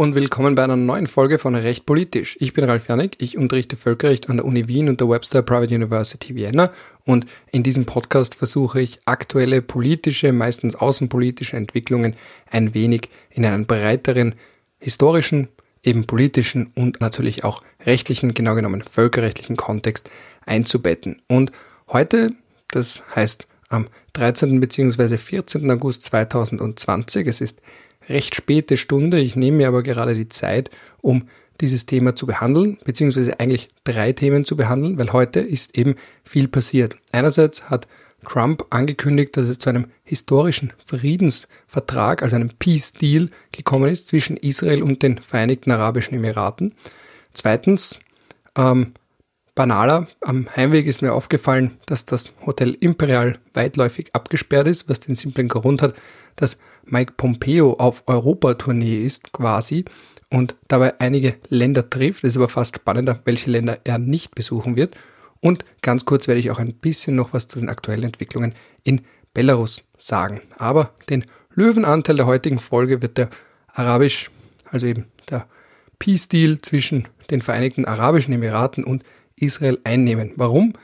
und willkommen bei einer neuen Folge von Recht Politisch. Ich bin Ralf Janik, ich unterrichte Völkerrecht an der Uni Wien und der Webster Private University Vienna und in diesem Podcast versuche ich aktuelle politische, meistens außenpolitische Entwicklungen ein wenig in einen breiteren historischen, eben politischen und natürlich auch rechtlichen, genau genommen völkerrechtlichen Kontext einzubetten. Und heute, das heißt am 13. bzw. 14. August 2020, es ist recht späte Stunde. Ich nehme mir aber gerade die Zeit, um dieses Thema zu behandeln, beziehungsweise eigentlich drei Themen zu behandeln, weil heute ist eben viel passiert. Einerseits hat Trump angekündigt, dass es zu einem historischen Friedensvertrag, also einem Peace Deal gekommen ist zwischen Israel und den Vereinigten Arabischen Emiraten. Zweitens, ähm, banaler, am Heimweg ist mir aufgefallen, dass das Hotel Imperial weitläufig abgesperrt ist, was den simplen Grund hat, dass Mike Pompeo auf Europatournee ist quasi und dabei einige Länder trifft. Es ist aber fast spannender, welche Länder er nicht besuchen wird. Und ganz kurz werde ich auch ein bisschen noch was zu den aktuellen Entwicklungen in Belarus sagen. Aber den Löwenanteil der heutigen Folge wird der arabisch, also eben der Peace Deal zwischen den Vereinigten Arabischen Emiraten und Israel einnehmen. Warum?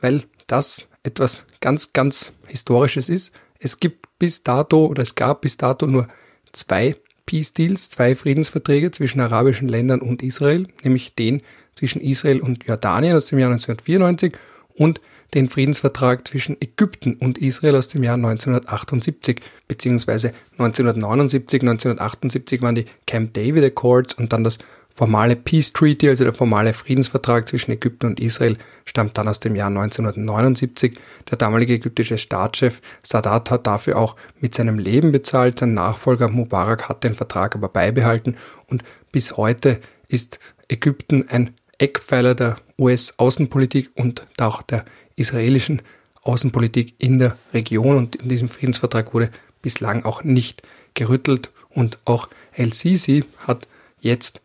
Weil das etwas ganz, ganz Historisches ist. Es gibt bis dato oder es gab bis dato nur zwei Peace Deals, zwei Friedensverträge zwischen arabischen Ländern und Israel, nämlich den zwischen Israel und Jordanien aus dem Jahr 1994 und den Friedensvertrag zwischen Ägypten und Israel aus dem Jahr 1978 beziehungsweise 1979, 1978 waren die Camp David Accords und dann das formale Peace Treaty, also der formale Friedensvertrag zwischen Ägypten und Israel, stammt dann aus dem Jahr 1979. Der damalige ägyptische Staatschef Sadat hat dafür auch mit seinem Leben bezahlt. Sein Nachfolger Mubarak hat den Vertrag aber beibehalten und bis heute ist Ägypten ein Eckpfeiler der US-Außenpolitik und auch der israelischen Außenpolitik in der Region und in diesem Friedensvertrag wurde bislang auch nicht gerüttelt und auch El-Sisi hat jetzt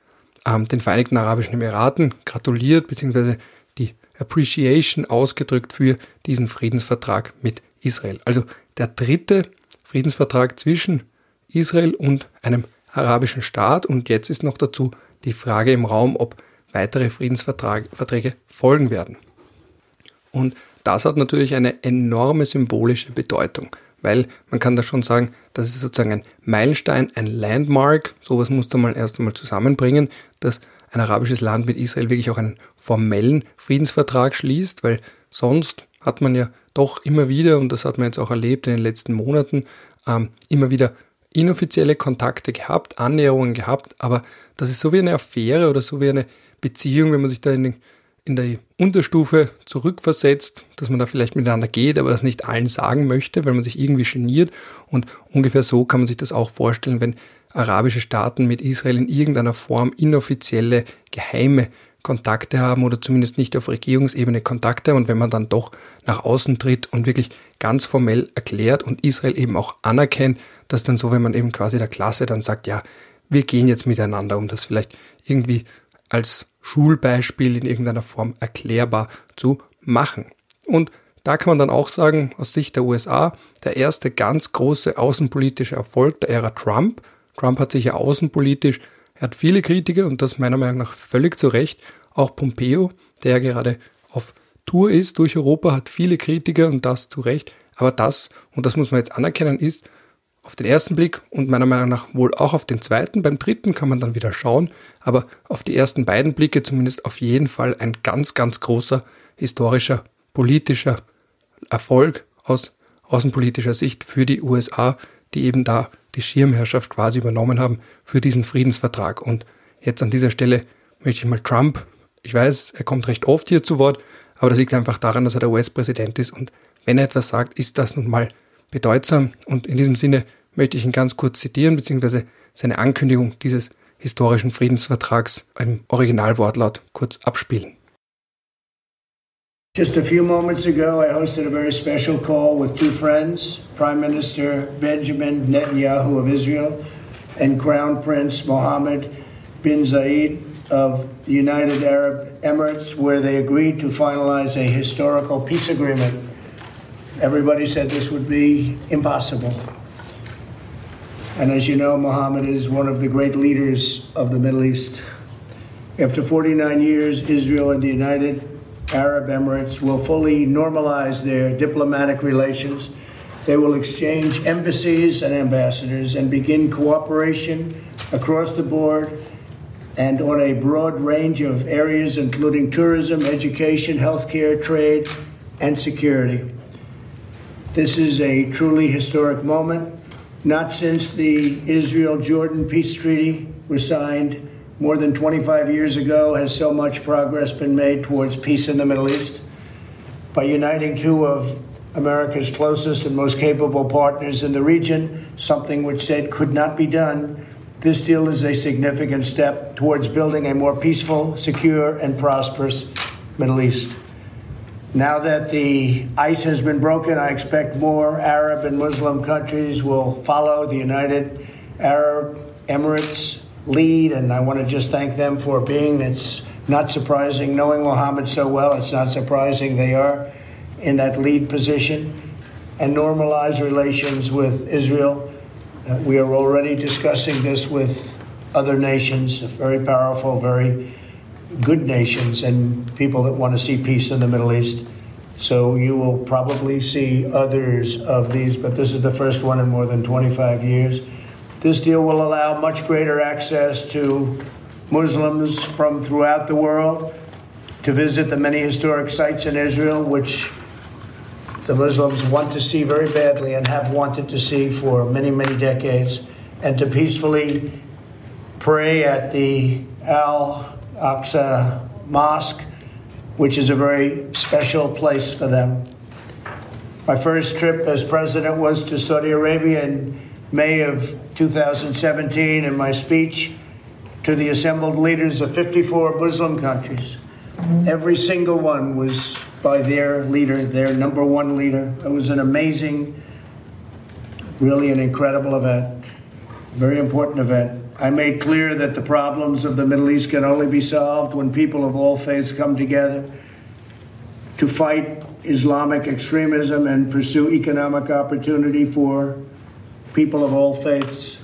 ähm, den Vereinigten Arabischen Emiraten gratuliert bzw. die Appreciation ausgedrückt für diesen Friedensvertrag mit Israel. Also der dritte Friedensvertrag zwischen Israel und einem arabischen Staat und jetzt ist noch dazu die Frage im Raum, ob weitere Friedensverträge folgen werden. Und das hat natürlich eine enorme symbolische Bedeutung weil man kann da schon sagen, das ist sozusagen ein Meilenstein, ein Landmark. Sowas muss man erst einmal zusammenbringen, dass ein arabisches Land mit Israel wirklich auch einen formellen Friedensvertrag schließt, weil sonst hat man ja doch immer wieder, und das hat man jetzt auch erlebt in den letzten Monaten, ähm, immer wieder inoffizielle Kontakte gehabt, Annäherungen gehabt, aber das ist so wie eine Affäre oder so wie eine Beziehung, wenn man sich da in den in der Unterstufe zurückversetzt, dass man da vielleicht miteinander geht, aber das nicht allen sagen möchte, weil man sich irgendwie geniert. Und ungefähr so kann man sich das auch vorstellen, wenn arabische Staaten mit Israel in irgendeiner Form inoffizielle, geheime Kontakte haben oder zumindest nicht auf Regierungsebene Kontakte haben. Und wenn man dann doch nach außen tritt und wirklich ganz formell erklärt und Israel eben auch anerkennt, dass dann so, wenn man eben quasi der Klasse dann sagt, ja, wir gehen jetzt miteinander, um das vielleicht irgendwie als Schulbeispiel in irgendeiner Form erklärbar zu machen. Und da kann man dann auch sagen, aus Sicht der USA, der erste ganz große außenpolitische Erfolg der Ära Trump. Trump hat sich ja außenpolitisch, er hat viele Kritiker und das meiner Meinung nach völlig zu Recht. Auch Pompeo, der gerade auf Tour ist durch Europa, hat viele Kritiker und das zu Recht. Aber das, und das muss man jetzt anerkennen, ist auf den ersten Blick und meiner Meinung nach wohl auch auf den zweiten. Beim dritten kann man dann wieder schauen, aber auf die ersten beiden Blicke zumindest auf jeden Fall ein ganz, ganz großer historischer, politischer Erfolg aus außenpolitischer Sicht für die USA, die eben da die Schirmherrschaft quasi übernommen haben für diesen Friedensvertrag. Und jetzt an dieser Stelle möchte ich mal Trump, ich weiß, er kommt recht oft hier zu Wort, aber das liegt einfach daran, dass er der US-Präsident ist und wenn er etwas sagt, ist das nun mal bedeutsam und in diesem Sinne möchte ich ihn ganz kurz zitieren, beziehungsweise seine Ankündigung dieses historischen Friedensvertrags im Originalwortlaut kurz abspielen. Just a few moments ago, I hosted a very special call with two friends, Prime Minister Benjamin Netanyahu of Israel and Crown Prince Mohammed bin Zayed of the United Arab Emirates, where they agreed to finalize a historical peace agreement. Everybody said this would be impossible. And as you know, Mohammed is one of the great leaders of the Middle East. After 49 years, Israel and the United Arab Emirates will fully normalize their diplomatic relations. They will exchange embassies and ambassadors and begin cooperation across the board and on a broad range of areas, including tourism, education, healthcare, trade, and security. This is a truly historic moment. Not since the Israel Jordan peace treaty was signed more than 25 years ago has so much progress been made towards peace in the Middle East. By uniting two of America's closest and most capable partners in the region, something which said could not be done, this deal is a significant step towards building a more peaceful, secure, and prosperous Middle East. Now that the ice has been broken, I expect more Arab and Muslim countries will follow the United Arab Emirates lead, and I want to just thank them for being. It's not surprising, knowing Mohammed so well, it's not surprising they are in that lead position and normalize relations with Israel. Uh, we are already discussing this with other nations, very powerful, very good nations, and people that want to see peace in the Middle East. So you will probably see others of these, but this is the first one in more than 25 years. This deal will allow much greater access to Muslims from throughout the world to visit the many historic sites in Israel, which the Muslims want to see very badly and have wanted to see for many, many decades, and to peacefully pray at the Al Aqsa Mosque, which is a very special place for them. My first trip as president was to Saudi Arabia in May of 2017 in my speech to the assembled leaders of 54 Muslim countries. Every single one was by their leader, their number one leader. It was an amazing, really an incredible event, very important event. I made clear that the problems of the Middle East can only be solved when people of all faiths come together to fight Islamic extremism and pursue economic opportunity for people of all faiths.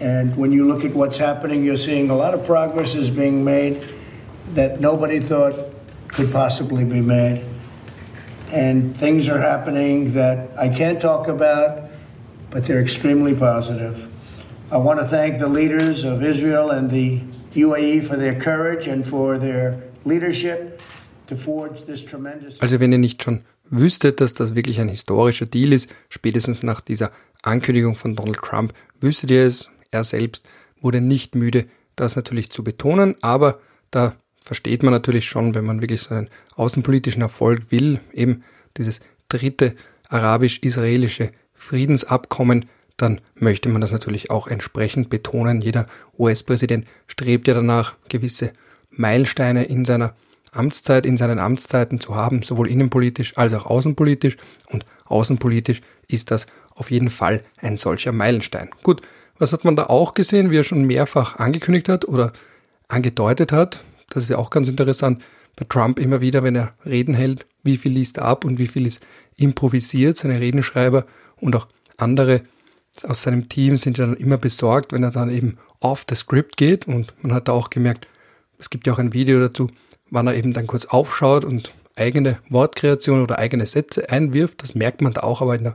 And when you look at what's happening, you're seeing a lot of progress is being made that nobody thought could possibly be made. And things are happening that I can't talk about, but they're extremely positive. I want to thank the leaders of Israel and the UAE for their courage and for their leadership to forge this tremendous. Also, wenn ihr nicht schon wüsstet, dass das wirklich ein historischer Deal ist, spätestens nach dieser Ankündigung von Donald Trump, wüsstet ihr es, er selbst wurde nicht müde, das natürlich zu betonen, aber da versteht man natürlich schon, wenn man wirklich so einen außenpolitischen Erfolg will, eben dieses dritte arabisch-israelische Friedensabkommen, dann möchte man das natürlich auch entsprechend betonen. Jeder US-Präsident strebt ja danach, gewisse Meilensteine in seiner Amtszeit, in seinen Amtszeiten zu haben, sowohl innenpolitisch als auch außenpolitisch. Und außenpolitisch ist das auf jeden Fall ein solcher Meilenstein. Gut, was hat man da auch gesehen, wie er schon mehrfach angekündigt hat oder angedeutet hat? Das ist ja auch ganz interessant. Bei Trump immer wieder, wenn er Reden hält, wie viel liest er ab und wie viel ist improvisiert. Seine Redenschreiber und auch andere aus seinem Team sind ja dann immer besorgt, wenn er dann eben off the script geht. Und man hat da auch gemerkt, es gibt ja auch ein Video dazu, wann er eben dann kurz aufschaut und eigene Wortkreation oder eigene Sätze einwirft. Das merkt man da auch aber in der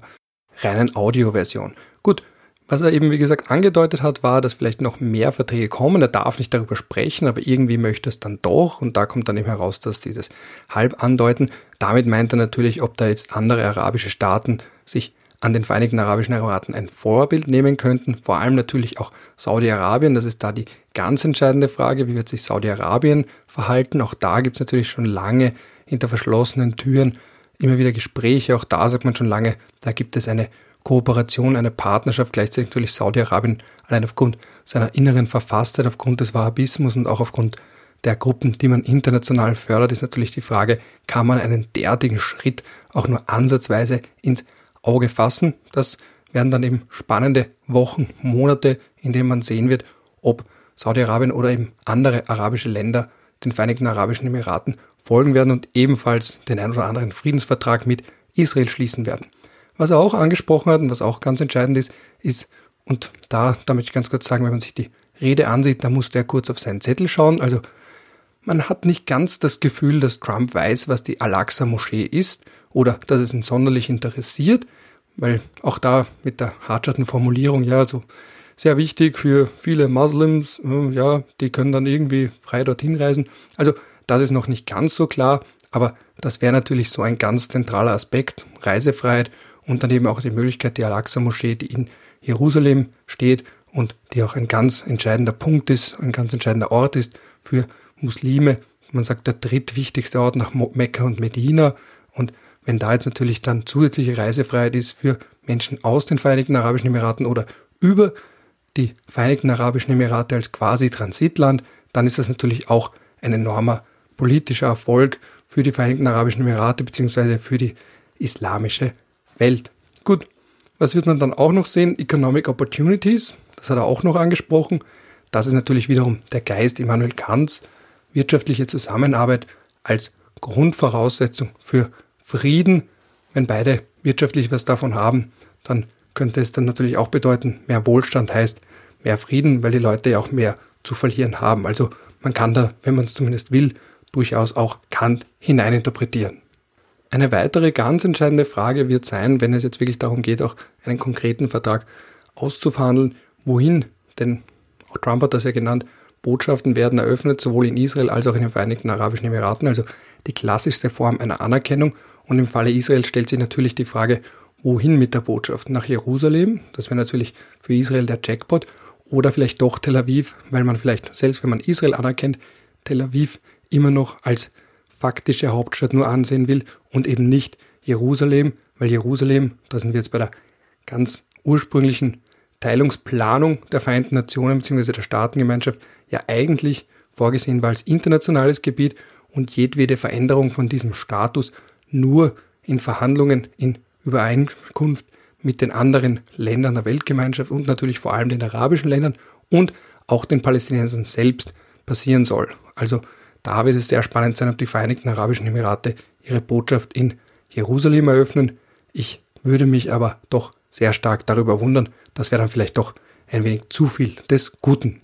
reinen Audioversion. Gut, was er eben wie gesagt angedeutet hat, war, dass vielleicht noch mehr Verträge kommen. Er darf nicht darüber sprechen, aber irgendwie möchte es dann doch. Und da kommt dann eben heraus, dass dieses halb andeuten. Damit meint er natürlich, ob da jetzt andere arabische Staaten sich an den Vereinigten Arabischen Emiraten ein Vorbild nehmen könnten. Vor allem natürlich auch Saudi-Arabien. Das ist da die ganz entscheidende Frage. Wie wird sich Saudi-Arabien verhalten? Auch da gibt es natürlich schon lange hinter verschlossenen Türen immer wieder Gespräche. Auch da sagt man schon lange, da gibt es eine Kooperation, eine Partnerschaft. Gleichzeitig natürlich Saudi-Arabien allein aufgrund seiner inneren Verfasstheit, aufgrund des Wahhabismus und auch aufgrund der Gruppen, die man international fördert, ist natürlich die Frage, kann man einen derartigen Schritt auch nur ansatzweise ins Auge fassen. Das werden dann eben spannende Wochen, Monate, in denen man sehen wird, ob Saudi-Arabien oder eben andere arabische Länder den Vereinigten Arabischen Emiraten folgen werden und ebenfalls den ein oder anderen Friedensvertrag mit Israel schließen werden. Was er auch angesprochen hat und was auch ganz entscheidend ist, ist Und da, da möchte ich ganz kurz sagen, wenn man sich die Rede ansieht, da muss der kurz auf seinen Zettel schauen. Also man hat nicht ganz das Gefühl, dass Trump weiß, was die Al-Aqsa-Moschee ist oder dass es ihn sonderlich interessiert, weil auch da mit der hartschatten Formulierung, ja, so sehr wichtig für viele Muslims, äh, ja, die können dann irgendwie frei dorthin reisen. Also das ist noch nicht ganz so klar, aber das wäre natürlich so ein ganz zentraler Aspekt, Reisefreiheit und dann eben auch die Möglichkeit, die Al-Aqsa-Moschee, die in Jerusalem steht und die auch ein ganz entscheidender Punkt ist, ein ganz entscheidender Ort ist für Muslime. Man sagt der drittwichtigste Ort nach Mekka und Medina. Und wenn da jetzt natürlich dann zusätzliche Reisefreiheit ist für Menschen aus den Vereinigten Arabischen Emiraten oder über die Vereinigten Arabischen Emirate als quasi Transitland, dann ist das natürlich auch ein enormer politischer Erfolg für die Vereinigten Arabischen Emirate bzw. für die islamische Welt. Gut, was wird man dann auch noch sehen? Economic Opportunities, das hat er auch noch angesprochen. Das ist natürlich wiederum der Geist Immanuel Kants, wirtschaftliche Zusammenarbeit als Grundvoraussetzung für Frieden. Wenn beide wirtschaftlich was davon haben, dann könnte es dann natürlich auch bedeuten, mehr Wohlstand heißt mehr Frieden, weil die Leute ja auch mehr zu verlieren haben. Also man kann da, wenn man es zumindest will, durchaus auch Kant hineininterpretieren. Eine weitere ganz entscheidende Frage wird sein, wenn es jetzt wirklich darum geht, auch einen konkreten Vertrag auszuverhandeln, wohin, denn auch Trump hat das ja genannt, Botschaften werden eröffnet, sowohl in Israel als auch in den Vereinigten Arabischen Emiraten, also die klassischste Form einer Anerkennung. Und im Falle Israel stellt sich natürlich die Frage, wohin mit der Botschaft? Nach Jerusalem, das wäre natürlich für Israel der Jackpot, oder vielleicht doch Tel Aviv, weil man vielleicht, selbst wenn man Israel anerkennt, Tel Aviv immer noch als faktische Hauptstadt nur ansehen will und eben nicht Jerusalem, weil Jerusalem, da sind wir jetzt bei der ganz ursprünglichen Teilungsplanung der Vereinten Nationen bzw. der Staatengemeinschaft, ja eigentlich vorgesehen war als internationales Gebiet und jedwede Veränderung von diesem Status nur in Verhandlungen, in Übereinkunft mit den anderen Ländern der Weltgemeinschaft und natürlich vor allem den arabischen Ländern und auch den Palästinensern selbst passieren soll. Also da wird es sehr spannend sein, ob die Vereinigten Arabischen Emirate ihre Botschaft in Jerusalem eröffnen. Ich würde mich aber doch sehr stark darüber wundern. Das wäre dann vielleicht doch ein wenig zu viel des Guten.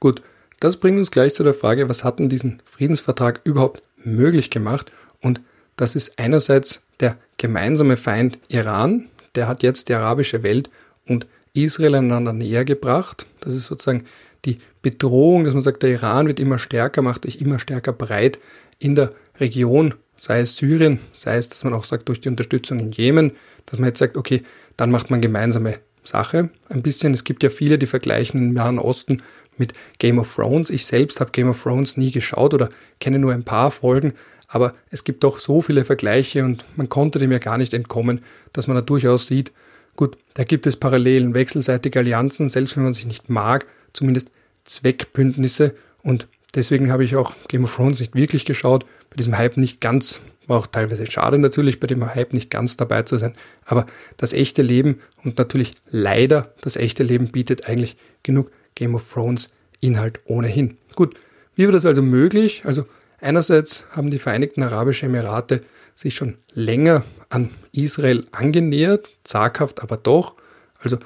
Gut, das bringt uns gleich zu der Frage, was hat denn diesen Friedensvertrag überhaupt möglich gemacht? Und das ist einerseits der gemeinsame Feind Iran, der hat jetzt die arabische Welt und Israel einander näher gebracht. Das ist sozusagen die Bedrohung, dass man sagt, der Iran wird immer stärker, macht sich immer stärker breit in der Region, sei es Syrien, sei es, dass man auch sagt, durch die Unterstützung in Jemen, dass man jetzt sagt, okay, dann macht man gemeinsame Sache. Ein bisschen, es gibt ja viele, die vergleichen im Nahen Osten mit Game of Thrones. Ich selbst habe Game of Thrones nie geschaut oder kenne nur ein paar Folgen, aber es gibt doch so viele Vergleiche und man konnte dem ja gar nicht entkommen, dass man da durchaus sieht, gut, da gibt es Parallelen, wechselseitige Allianzen, selbst wenn man sich nicht mag, zumindest Zweckbündnisse und deswegen habe ich auch Game of Thrones nicht wirklich geschaut, bei diesem Hype nicht ganz, war auch teilweise schade natürlich, bei dem Hype nicht ganz dabei zu sein, aber das echte Leben und natürlich leider das echte Leben bietet eigentlich genug Game of Thrones Inhalt ohnehin. Gut, wie war das also möglich? Also einerseits haben die Vereinigten Arabischen Emirate sich schon länger an Israel angenähert, zaghaft aber doch, also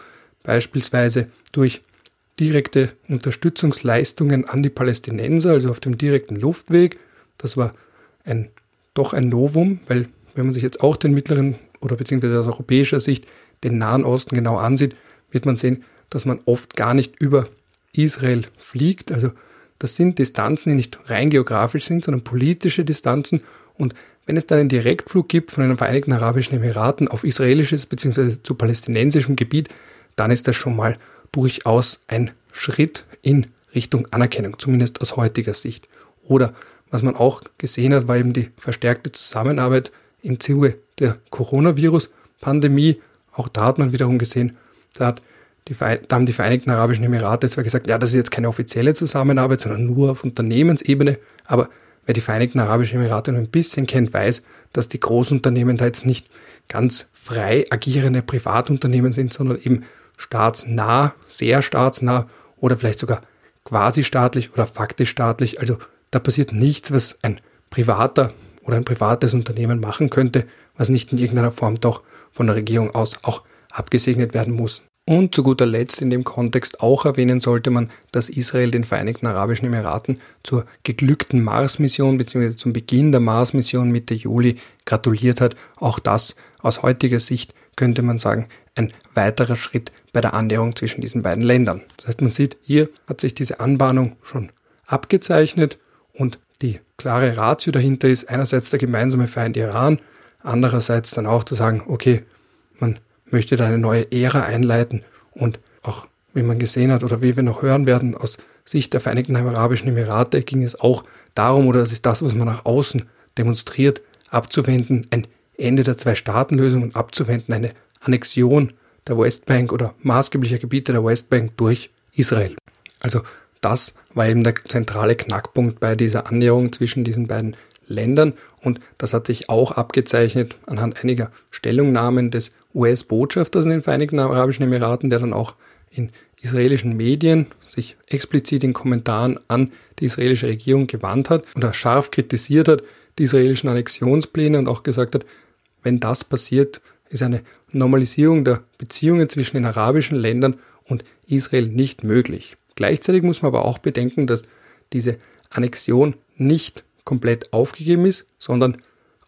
beispielsweise durch direkte Unterstützungsleistungen an die Palästinenser, also auf dem direkten Luftweg. Das war ein, doch ein Novum, weil wenn man sich jetzt auch den mittleren oder beziehungsweise aus europäischer Sicht den Nahen Osten genau ansieht, wird man sehen, dass man oft gar nicht über Israel fliegt. Also das sind Distanzen, die nicht rein geografisch sind, sondern politische Distanzen. Und wenn es dann einen Direktflug gibt von den Vereinigten Arabischen Emiraten auf israelisches bzw. zu palästinensischem Gebiet, dann ist das schon mal durchaus ein Schritt in Richtung Anerkennung, zumindest aus heutiger Sicht. Oder was man auch gesehen hat, war eben die verstärkte Zusammenarbeit im Zuge der Coronavirus-Pandemie. Auch da hat man wiederum gesehen, da, hat die, da haben die Vereinigten Arabischen Emirate zwar gesagt, ja, das ist jetzt keine offizielle Zusammenarbeit, sondern nur auf Unternehmensebene, aber wer die Vereinigten Arabischen Emirate nur ein bisschen kennt, weiß, dass die Großunternehmen da jetzt nicht ganz frei agierende Privatunternehmen sind, sondern eben staatsnah, sehr staatsnah oder vielleicht sogar quasi staatlich oder faktisch staatlich. Also da passiert nichts, was ein privater oder ein privates Unternehmen machen könnte, was nicht in irgendeiner Form doch von der Regierung aus auch abgesegnet werden muss. Und zu guter Letzt in dem Kontext auch erwähnen sollte man, dass Israel den Vereinigten Arabischen Emiraten zur geglückten Mars-Mission bzw. zum Beginn der Mars-Mission Mitte Juli gratuliert hat. Auch das aus heutiger Sicht könnte man sagen, ein weiterer Schritt bei der Annäherung zwischen diesen beiden Ländern. Das heißt, man sieht, hier hat sich diese Anbahnung schon abgezeichnet und die klare Ratio dahinter ist einerseits der gemeinsame Feind Iran, andererseits dann auch zu sagen, okay, man möchte da eine neue Ära einleiten und auch, wie man gesehen hat oder wie wir noch hören werden, aus Sicht der Vereinigten Arabischen Emirate ging es auch darum, oder das ist das, was man nach außen demonstriert, abzuwenden, ein Ende der Zwei-Staaten-Lösung und abzuwenden, eine Annexion der Westbank oder maßgeblicher Gebiete der Westbank durch Israel. Also das war eben der zentrale Knackpunkt bei dieser Annäherung zwischen diesen beiden Ländern und das hat sich auch abgezeichnet anhand einiger Stellungnahmen des US-Botschafters in den Vereinigten Arabischen Emiraten, der dann auch in israelischen Medien sich explizit in Kommentaren an die israelische Regierung gewandt hat oder scharf kritisiert hat, die israelischen Annexionspläne und auch gesagt hat, wenn das passiert, ist eine Normalisierung der Beziehungen zwischen den arabischen Ländern und Israel nicht möglich. Gleichzeitig muss man aber auch bedenken, dass diese Annexion nicht komplett aufgegeben ist, sondern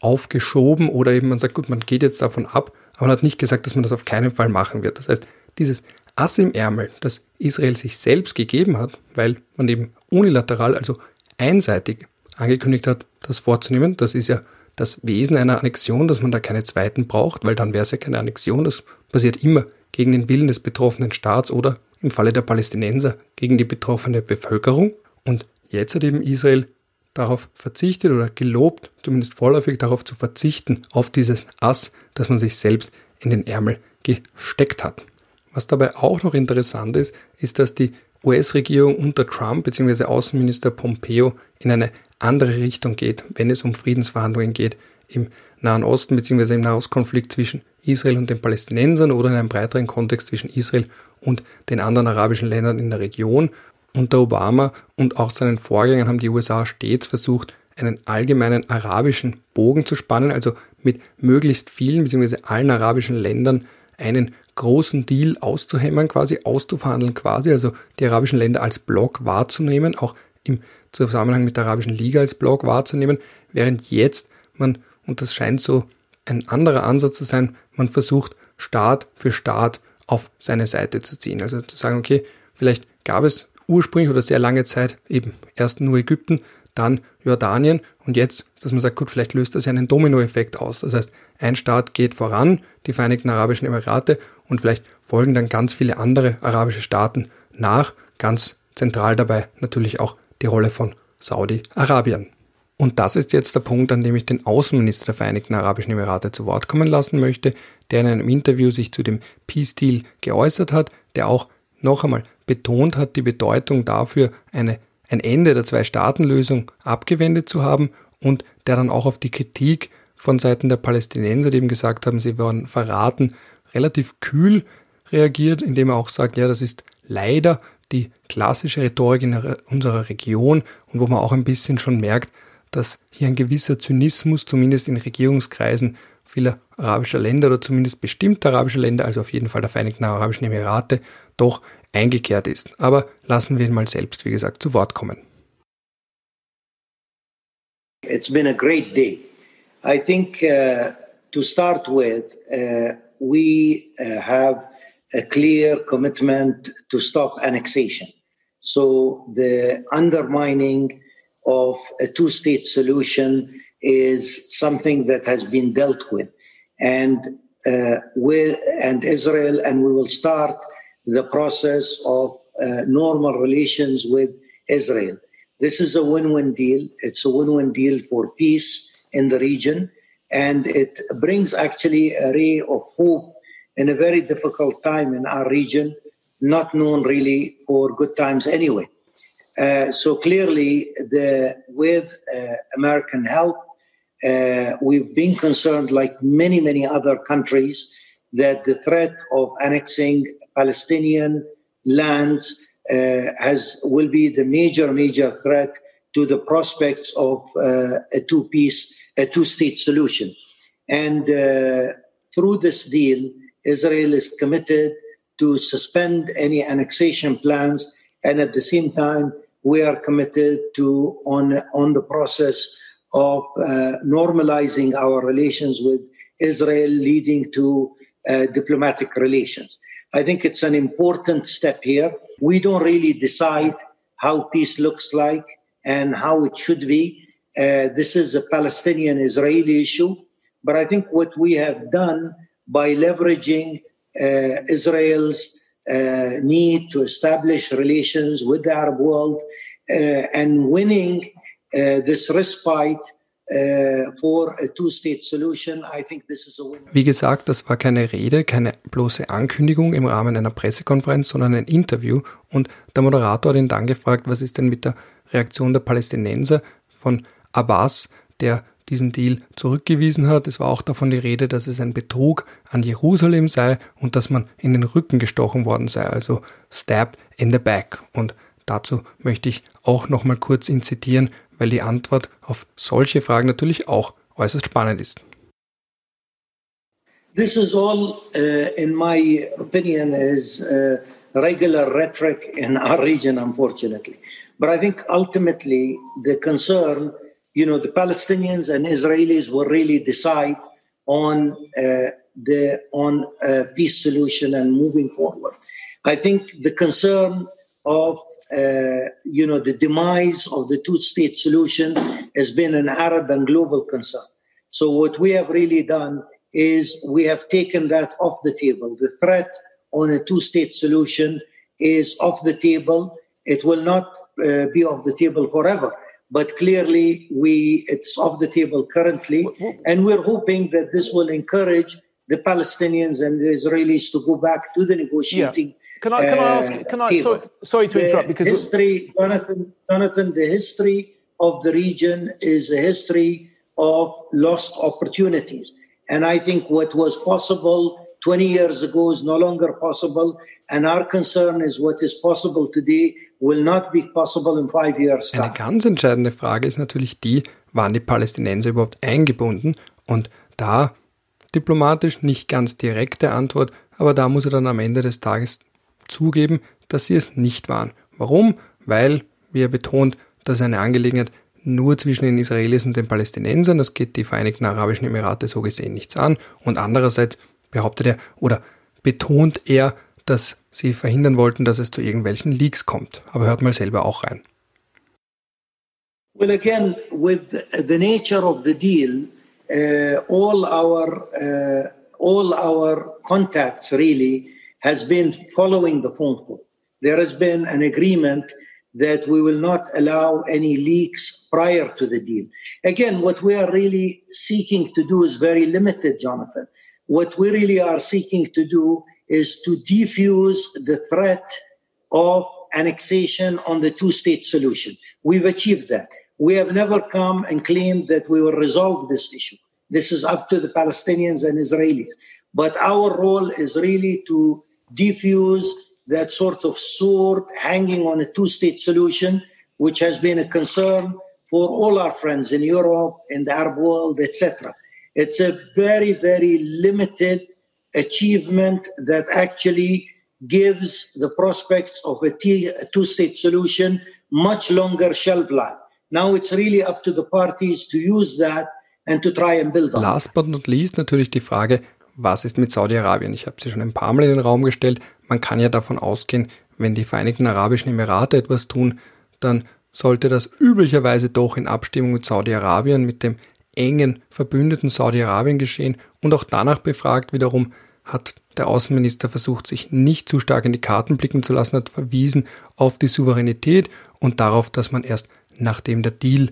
aufgeschoben oder eben man sagt, gut, man geht jetzt davon ab, aber man hat nicht gesagt, dass man das auf keinen Fall machen wird. Das heißt, dieses Ass im Ärmel, das Israel sich selbst gegeben hat, weil man eben unilateral, also einseitig angekündigt hat, das vorzunehmen, das ist ja das Wesen einer Annexion, dass man da keine zweiten braucht, weil dann wäre es ja keine Annexion, das passiert immer gegen den Willen des betroffenen Staats oder im Falle der Palästinenser gegen die betroffene Bevölkerung. Und jetzt hat eben Israel darauf verzichtet oder gelobt, zumindest vorläufig darauf zu verzichten, auf dieses Ass, das man sich selbst in den Ärmel gesteckt hat. Was dabei auch noch interessant ist, ist, dass die US-Regierung unter Trump bzw. Außenminister Pompeo in eine andere Richtung geht, wenn es um Friedensverhandlungen geht im Nahen Osten bzw. im Nahostkonflikt zwischen Israel und den Palästinensern oder in einem breiteren Kontext zwischen Israel und den anderen arabischen Ländern in der Region. Unter Obama und auch seinen Vorgängern haben die USA stets versucht, einen allgemeinen arabischen Bogen zu spannen, also mit möglichst vielen bzw. allen arabischen Ländern einen großen Deal auszuhämmern, quasi auszuverhandeln, quasi, also die arabischen Länder als Block wahrzunehmen, auch im Zusammenhang mit der Arabischen Liga als Block wahrzunehmen, während jetzt man, und das scheint so ein anderer Ansatz zu sein, man versucht Staat für Staat auf seine Seite zu ziehen. Also zu sagen, okay, vielleicht gab es ursprünglich oder sehr lange Zeit eben erst nur Ägypten, dann Jordanien und jetzt, dass man sagt, gut, vielleicht löst das einen Dominoeffekt aus. Das heißt, ein Staat geht voran, die Vereinigten Arabischen Emirate und vielleicht folgen dann ganz viele andere arabische Staaten nach, ganz zentral dabei natürlich auch die Rolle von Saudi-Arabien. Und das ist jetzt der Punkt, an dem ich den Außenminister der Vereinigten Arabischen Emirate zu Wort kommen lassen möchte, der in einem Interview sich zu dem Peace Deal geäußert hat, der auch noch einmal betont hat, die Bedeutung dafür, eine, ein Ende der Zwei-Staaten-Lösung abgewendet zu haben und der dann auch auf die Kritik von Seiten der Palästinenser, die eben gesagt haben, sie waren verraten, relativ kühl reagiert, indem er auch sagt, ja, das ist leider die klassische Rhetorik in unserer Region und wo man auch ein bisschen schon merkt, dass hier ein gewisser Zynismus, zumindest in Regierungskreisen vieler arabischer Länder oder zumindest bestimmter arabischer Länder, also auf jeden Fall der Vereinigten Arabischen Emirate, doch eingekehrt ist. Aber lassen wir ihn mal selbst, wie gesagt, zu Wort kommen. It's been a great day. I think uh, to start with, uh, we uh, have a clear commitment to stop annexation. So the undermining of a two state solution is something that has been dealt with. And uh, with and Israel, and we will start the process of uh, normal relations with Israel. This is a win-win deal. It's a win-win deal for peace in the region, and it brings actually a ray of hope in a very difficult time in our region, not known really for good times anyway. Uh, so clearly, the, with uh, American help, uh, we've been concerned, like many, many other countries, that the threat of annexing Palestinian lands uh, has will be the major, major threat to the prospects of uh, a two-piece, a two-state solution. And uh, through this deal, Israel is committed to suspend any annexation plans. And at the same time, we are committed to on, on the process of uh, normalizing our relations with Israel, leading to uh, diplomatic relations. I think it's an important step here. We don't really decide how peace looks like and how it should be. Uh, this is a Palestinian Israeli issue. But I think what we have done by leveraging uh, Israel's uh, need to establish relations with the Arab world uh, and winning uh, this respite win. Wie gesagt, das war keine Rede, keine bloße Ankündigung im Rahmen einer Pressekonferenz, sondern ein Interview. Und der Moderator hat ihn dann gefragt, was ist denn mit der Reaktion der Palästinenser von Abbas, der diesen Deal zurückgewiesen hat. Es war auch davon die Rede, dass es ein Betrug an Jerusalem sei und dass man in den Rücken gestochen worden sei, also stabbed in the back. Und dazu möchte ich auch nochmal kurz ihn zitieren, weil die Antwort auf solche Fragen natürlich auch äußerst spannend ist. This is all, uh, in my opinion, is uh, regular rhetoric in our region, unfortunately. But I think ultimately the concern you know, the Palestinians and Israelis will really decide on uh, the on a peace solution and moving forward. I think the concern of uh, you know the demise of the two-state solution has been an Arab and global concern. So what we have really done is we have taken that off the table. The threat on a two-state solution is off the table. It will not uh, be off the table forever but clearly we it's off the table currently and we're hoping that this will encourage the palestinians and the israelis to go back to the negotiating yeah. Can I, can I ask? Uh, can I? Sorry, sorry to interrupt. Because history, Jonathan, Jonathan, the history of the region is a history of lost opportunities, and I think what was possible 20 years ago is no longer possible. And our concern is what is possible today will not be possible in five years. Eine ganz entscheidende Frage ist natürlich die, waren die Palästinenser überhaupt eingebunden? Und da diplomatisch nicht ganz direkte Antwort, aber da muss er dann am Ende des Tages zugeben, dass sie es nicht waren. Warum? Weil, wie er betont, das ist eine Angelegenheit nur zwischen den Israelis und den Palästinensern, das geht die Vereinigten Arabischen Emirate so gesehen nichts an. Und andererseits behauptet er oder betont er, dass sie verhindern wollten, dass es zu irgendwelchen Leaks kommt. Aber hört mal selber auch rein. Well, again, with the nature of the deal, uh, all our uh, all our contacts really has been following the phone call. There has been an agreement that we will not allow any leaks prior to the deal. Again, what we are really seeking to do is very limited, Jonathan. What we really are seeking to do is to defuse the threat of annexation on the two state solution. We've achieved that. We have never come and claimed that we will resolve this issue. This is up to the Palestinians and Israelis. But our role is really to defuse that sort of sword hanging on a two state solution, which has been a concern for all our friends in Europe, in the Arab world, etc. It's a very, very limited achievement that actually gives the prospects of a two-state solution much longer shelf life. Now it's really up to the parties to use that and to try and build on. Last but not least natürlich die Frage, was ist mit Saudi-Arabien? Ich habe sie schon ein paar Mal in den Raum gestellt. Man kann ja davon ausgehen, wenn die Vereinigten Arabischen Emirate etwas tun, dann sollte das üblicherweise doch in Abstimmung mit Saudi-Arabien, mit dem engen Verbündeten Saudi-Arabien geschehen und auch danach befragt wiederum hat der Außenminister versucht, sich nicht zu stark in die Karten blicken zu lassen, hat verwiesen auf die Souveränität und darauf, dass man erst nachdem der Deal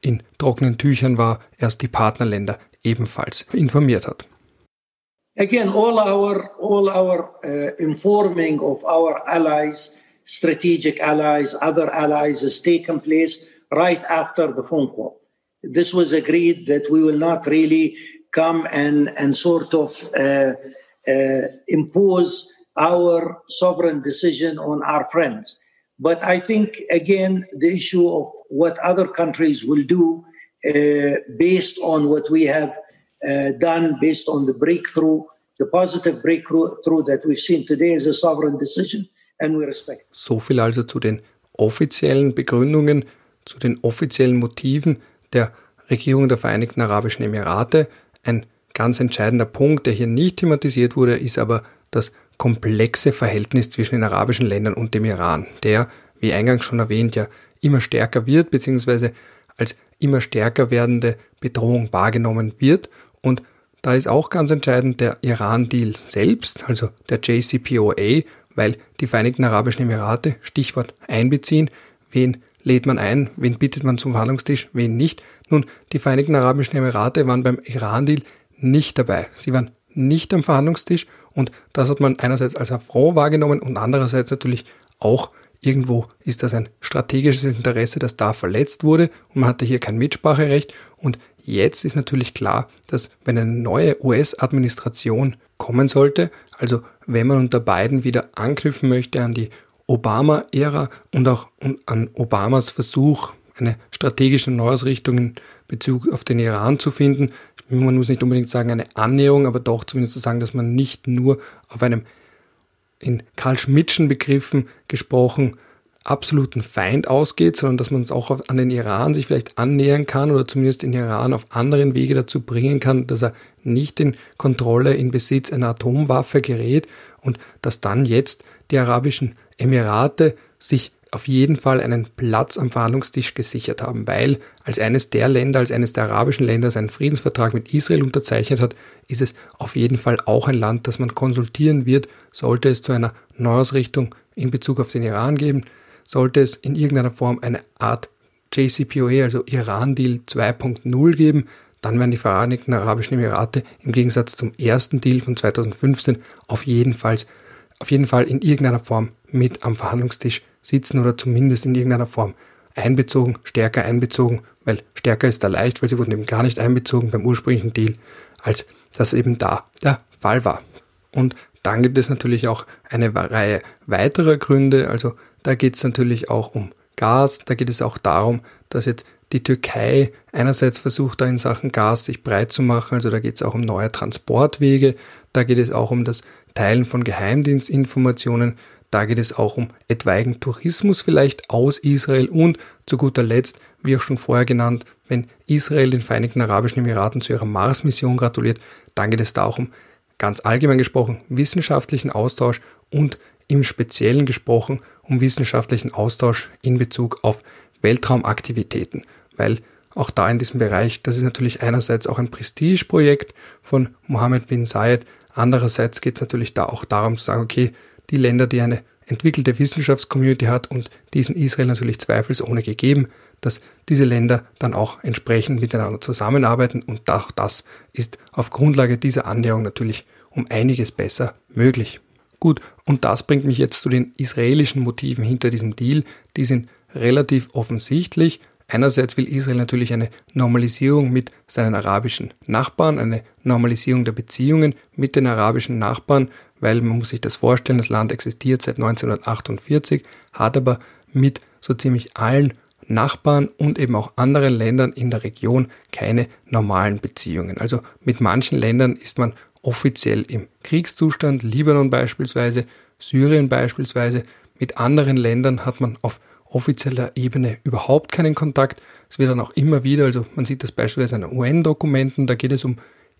in trockenen Tüchern war, erst die Partnerländer ebenfalls informiert hat. Again, all our all our uh, informing of our allies, strategic allies, other allies has taken place right after the phone call. This was agreed that we will not really come and and sort of uh, uh, impose our sovereign decision on our friends. But I think, again, the issue of what other countries will do uh, based on what we have uh, done, based on the breakthrough The positive breakthrough that we've seen today is a sovereign decision and we respect. So viel also zu den offiziellen Begründungen, zu den offiziellen Motiven der Regierung der Vereinigten Arabischen Emirate. Ein ganz entscheidender Punkt, der hier nicht thematisiert wurde, ist aber das komplexe Verhältnis zwischen den arabischen Ländern und dem Iran, der, wie eingangs schon erwähnt, ja immer stärker wird, beziehungsweise als immer stärker werdende Bedrohung wahrgenommen wird. Und da ist auch ganz entscheidend der Iran-Deal selbst, also der JCPOA, weil die Vereinigten Arabischen Emirate, Stichwort einbeziehen, wen lädt man ein, wen bittet man zum Verhandlungstisch, wen nicht. Nun, die Vereinigten Arabischen Emirate waren beim Iran-Deal nicht dabei. Sie waren nicht am Verhandlungstisch und das hat man einerseits als Affront wahrgenommen und andererseits natürlich auch irgendwo ist das ein strategisches Interesse, das da verletzt wurde und man hatte hier kein Mitspracherecht und jetzt ist natürlich klar, dass wenn eine neue US-Administration kommen sollte, also wenn man unter Biden wieder anknüpfen möchte an die Obama-Ära und auch an Obamas Versuch, eine strategische Neuausrichtung in Bezug auf den Iran zu finden. Man muss nicht unbedingt sagen eine Annäherung, aber doch zumindest zu sagen, dass man nicht nur auf einem in Karl Schmidtschen Begriffen gesprochen absoluten Feind ausgeht, sondern dass man es auch an den Iran sich vielleicht annähern kann oder zumindest den Iran auf anderen Wege dazu bringen kann, dass er nicht in Kontrolle, in Besitz einer Atomwaffe gerät und dass dann jetzt die arabischen Emirate sich auf jeden Fall einen Platz am Verhandlungstisch gesichert haben, weil als eines der Länder, als eines der arabischen Länder einen Friedensvertrag mit Israel unterzeichnet hat, ist es auf jeden Fall auch ein Land, das man konsultieren wird, sollte es zu einer Neuausrichtung in Bezug auf den Iran geben, sollte es in irgendeiner Form eine Art JCPOA, also Iran-Deal 2.0 geben, dann werden die Vereinigten Arabischen Emirate im Gegensatz zum ersten Deal von 2015 auf jeden Fall, auf jeden Fall in irgendeiner Form mit am Verhandlungstisch sitzen oder zumindest in irgendeiner Form einbezogen, stärker einbezogen, weil stärker ist da leicht, weil sie wurden eben gar nicht einbezogen beim ursprünglichen Deal, als das eben da der Fall war. Und dann gibt es natürlich auch eine Reihe weiterer Gründe, also da geht es natürlich auch um Gas, da geht es auch darum, dass jetzt die Türkei einerseits versucht, da in Sachen Gas sich breit zu machen, also da geht es auch um neue Transportwege, da geht es auch um das Teilen von Geheimdienstinformationen, da geht es auch um etwaigen Tourismus vielleicht aus Israel. Und zu guter Letzt, wie auch schon vorher genannt, wenn Israel den Vereinigten Arabischen Emiraten zu ihrer Mars-Mission gratuliert, dann geht es da auch um ganz allgemein gesprochen wissenschaftlichen Austausch und im Speziellen gesprochen um wissenschaftlichen Austausch in Bezug auf Weltraumaktivitäten, weil auch da in diesem Bereich, das ist natürlich einerseits auch ein Prestigeprojekt von Mohammed bin Zayed, andererseits geht es natürlich da auch darum zu sagen, okay, die Länder, die eine entwickelte Wissenschaftscommunity hat und diesen Israel natürlich zweifelsohne gegeben, dass diese Länder dann auch entsprechend miteinander zusammenarbeiten und auch das ist auf Grundlage dieser Annäherung natürlich um einiges besser möglich. Gut, und das bringt mich jetzt zu den israelischen Motiven hinter diesem Deal. Die sind relativ offensichtlich. Einerseits will Israel natürlich eine Normalisierung mit seinen arabischen Nachbarn, eine Normalisierung der Beziehungen mit den arabischen Nachbarn, weil man muss sich das vorstellen, das Land existiert seit 1948, hat aber mit so ziemlich allen Nachbarn und eben auch anderen Ländern in der Region keine normalen Beziehungen. Also mit manchen Ländern ist man offiziell im Kriegszustand, Libanon beispielsweise, Syrien beispielsweise. Mit anderen Ländern hat man auf offizieller Ebene überhaupt keinen Kontakt. Es wird dann auch immer wieder, also man sieht das beispielsweise an UN-Dokumenten, da geht es um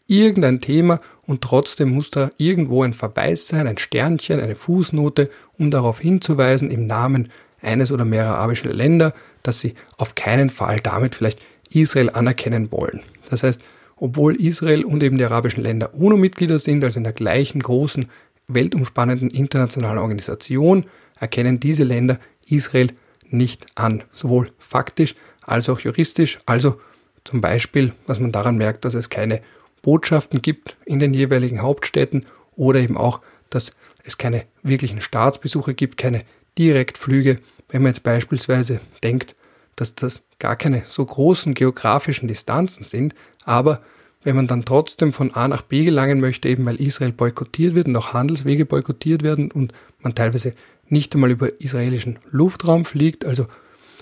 irgendein Thema und trotzdem muss da irgendwo ein Verweis sein, ein Sternchen, eine Fußnote, um darauf hinzuweisen im Namen eines oder mehrerer arabischer Länder, dass sie auf keinen Fall damit vielleicht Israel anerkennen wollen. Das heißt, obwohl Israel und eben die arabischen Länder UNO-Mitglieder sind, also in der gleichen großen weltumspannenden internationalen Organisation, erkennen diese Länder Israel nicht an, sowohl faktisch als auch juristisch. Also zum Beispiel, was man daran merkt, dass es keine Botschaften gibt in den jeweiligen Hauptstädten oder eben auch, dass es keine wirklichen Staatsbesuche gibt, keine Direktflüge. Wenn man jetzt beispielsweise denkt, dass das gar keine so großen geografischen Distanzen sind, aber wenn man dann trotzdem von A nach B gelangen möchte, eben weil Israel boykottiert wird und auch Handelswege boykottiert werden und man teilweise nicht einmal über israelischen Luftraum fliegt. Also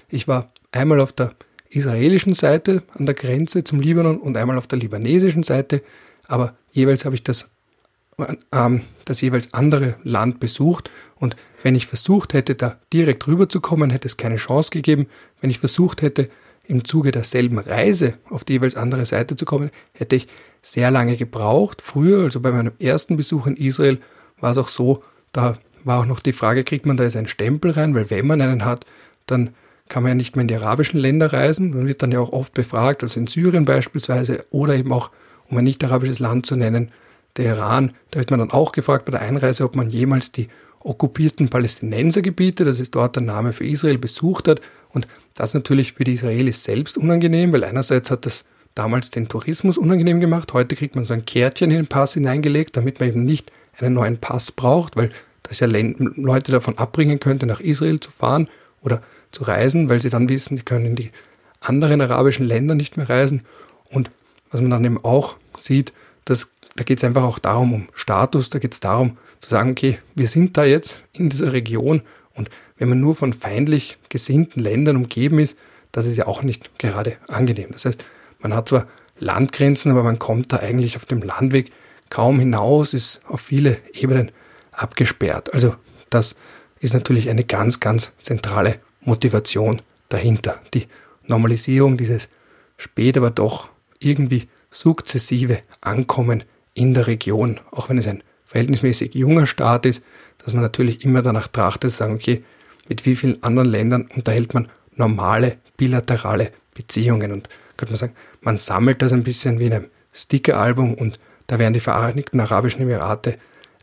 ich war einmal auf der israelischen Seite an der Grenze zum Libanon und einmal auf der libanesischen Seite, aber jeweils habe ich das ähm, das jeweils andere Land besucht. Und wenn ich versucht hätte, da direkt rüberzukommen, hätte es keine Chance gegeben. Wenn ich versucht hätte, im Zuge derselben Reise auf die jeweils andere Seite zu kommen, hätte ich sehr lange gebraucht. Früher, also bei meinem ersten Besuch in Israel, war es auch so, da war auch noch die Frage, kriegt man da jetzt einen Stempel rein, weil wenn man einen hat, dann kann man ja nicht mehr in die arabischen Länder reisen. Man wird dann ja auch oft befragt, also in Syrien beispielsweise oder eben auch, um ein nicht arabisches Land zu nennen, der Iran. Da wird man dann auch gefragt bei der Einreise, ob man jemals die okkupierten Palästinensergebiete, das ist dort der Name für Israel, besucht hat. Und das natürlich für die Israelis selbst unangenehm, weil einerseits hat das damals den Tourismus unangenehm gemacht. Heute kriegt man so ein Kärtchen in den Pass hineingelegt, damit man eben nicht einen neuen Pass braucht, weil das ja Leute davon abbringen könnte, nach Israel zu fahren oder zu reisen, weil sie dann wissen, sie können in die anderen arabischen Länder nicht mehr reisen. Und was man dann eben auch sieht, dass da geht es einfach auch darum, um Status, da geht es darum zu sagen, okay, wir sind da jetzt in dieser Region und wenn man nur von feindlich gesinnten Ländern umgeben ist, das ist ja auch nicht gerade angenehm. Das heißt, man hat zwar Landgrenzen, aber man kommt da eigentlich auf dem Landweg kaum hinaus, ist auf viele Ebenen abgesperrt. Also das ist natürlich eine ganz, ganz zentrale Motivation dahinter. Die Normalisierung dieses spät, aber doch irgendwie sukzessive Ankommen in der Region, auch wenn es ein verhältnismäßig junger Staat ist, dass man natürlich immer danach trachtet, sagen, okay, mit wie vielen anderen Ländern unterhält man normale bilaterale Beziehungen und könnte man sagen, man sammelt das ein bisschen wie in einem Stickeralbum und da wären die Vereinigten Arabischen Emirate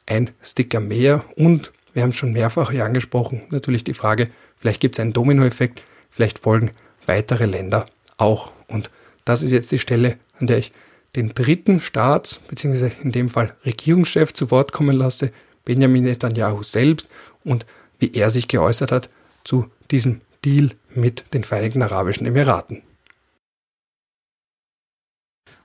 ein Sticker mehr und wir haben es schon mehrfach hier angesprochen, natürlich die Frage, vielleicht gibt es einen Dominoeffekt, vielleicht folgen weitere Länder auch. Und das ist jetzt die Stelle, an der ich den dritten Staats- bzw. in dem Fall Regierungschef zu Wort kommen lasse, Benjamin Netanyahu selbst und wie er sich geäußert hat zu diesem Deal mit den Vereinigten Arabischen Emiraten.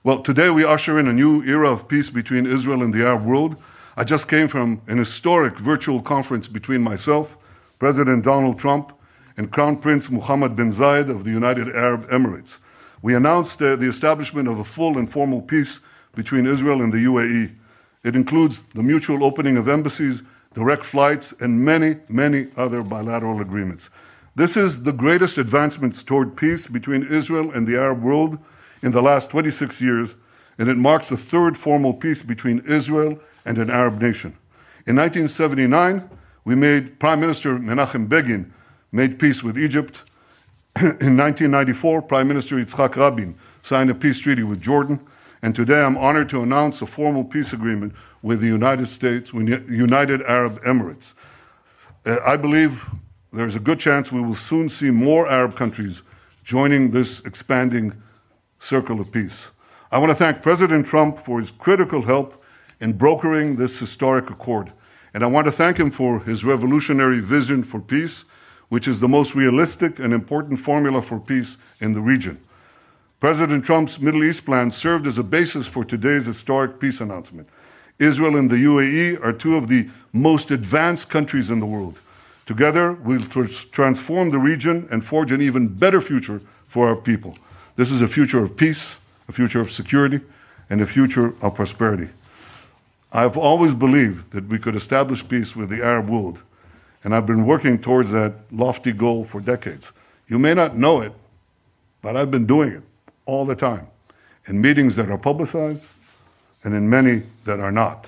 Well, today we usher in a new era of peace between Israel and the Arab world. I just came from an historic virtual conference between myself, President Donald Trump, and Crown Prince Mohammed bin Zayed of the United Arab Emirates. We announced uh, the establishment of a full and formal peace between Israel and the UAE. It includes the mutual opening of embassies, direct flights, and many, many other bilateral agreements. This is the greatest advancements toward peace between Israel and the Arab world in the last 26 years, and it marks the third formal peace between Israel and an Arab nation. In 1979, we made Prime Minister Menachem Begin made peace with Egypt. In 1994, Prime Minister Yitzhak Rabin signed a peace treaty with Jordan. And today I'm honored to announce a formal peace agreement with the United States, with United Arab Emirates. Uh, I believe there's a good chance we will soon see more Arab countries joining this expanding circle of peace. I want to thank President Trump for his critical help in brokering this historic accord. And I want to thank him for his revolutionary vision for peace which is the most realistic and important formula for peace in the region. President Trump's Middle East plan served as a basis for today's historic peace announcement. Israel and the UAE are two of the most advanced countries in the world. Together, we'll tr- transform the region and forge an even better future for our people. This is a future of peace, a future of security, and a future of prosperity. I've always believed that we could establish peace with the Arab world and I've been working towards that lofty goal for decades. You may not know it, but I've been doing it all the time in meetings that are publicized and in many that are not.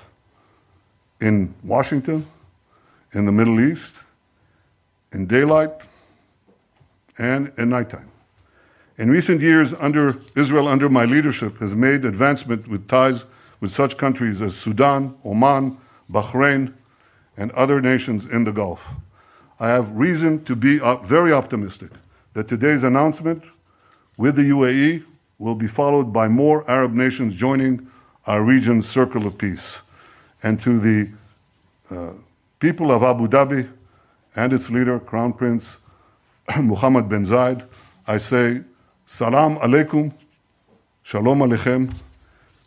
In Washington, in the Middle East, in daylight, and in nighttime. In recent years, under Israel, under my leadership, has made advancement with ties with such countries as Sudan, Oman, Bahrain, and other nations in the Gulf. I have reason to be very optimistic that today's announcement with the UAE will be followed by more Arab nations joining our region's circle of peace. And to the uh, people of Abu Dhabi and its leader, Crown Prince Mohammed bin Zayed, I say, Salam alaikum, Shalom aleichem,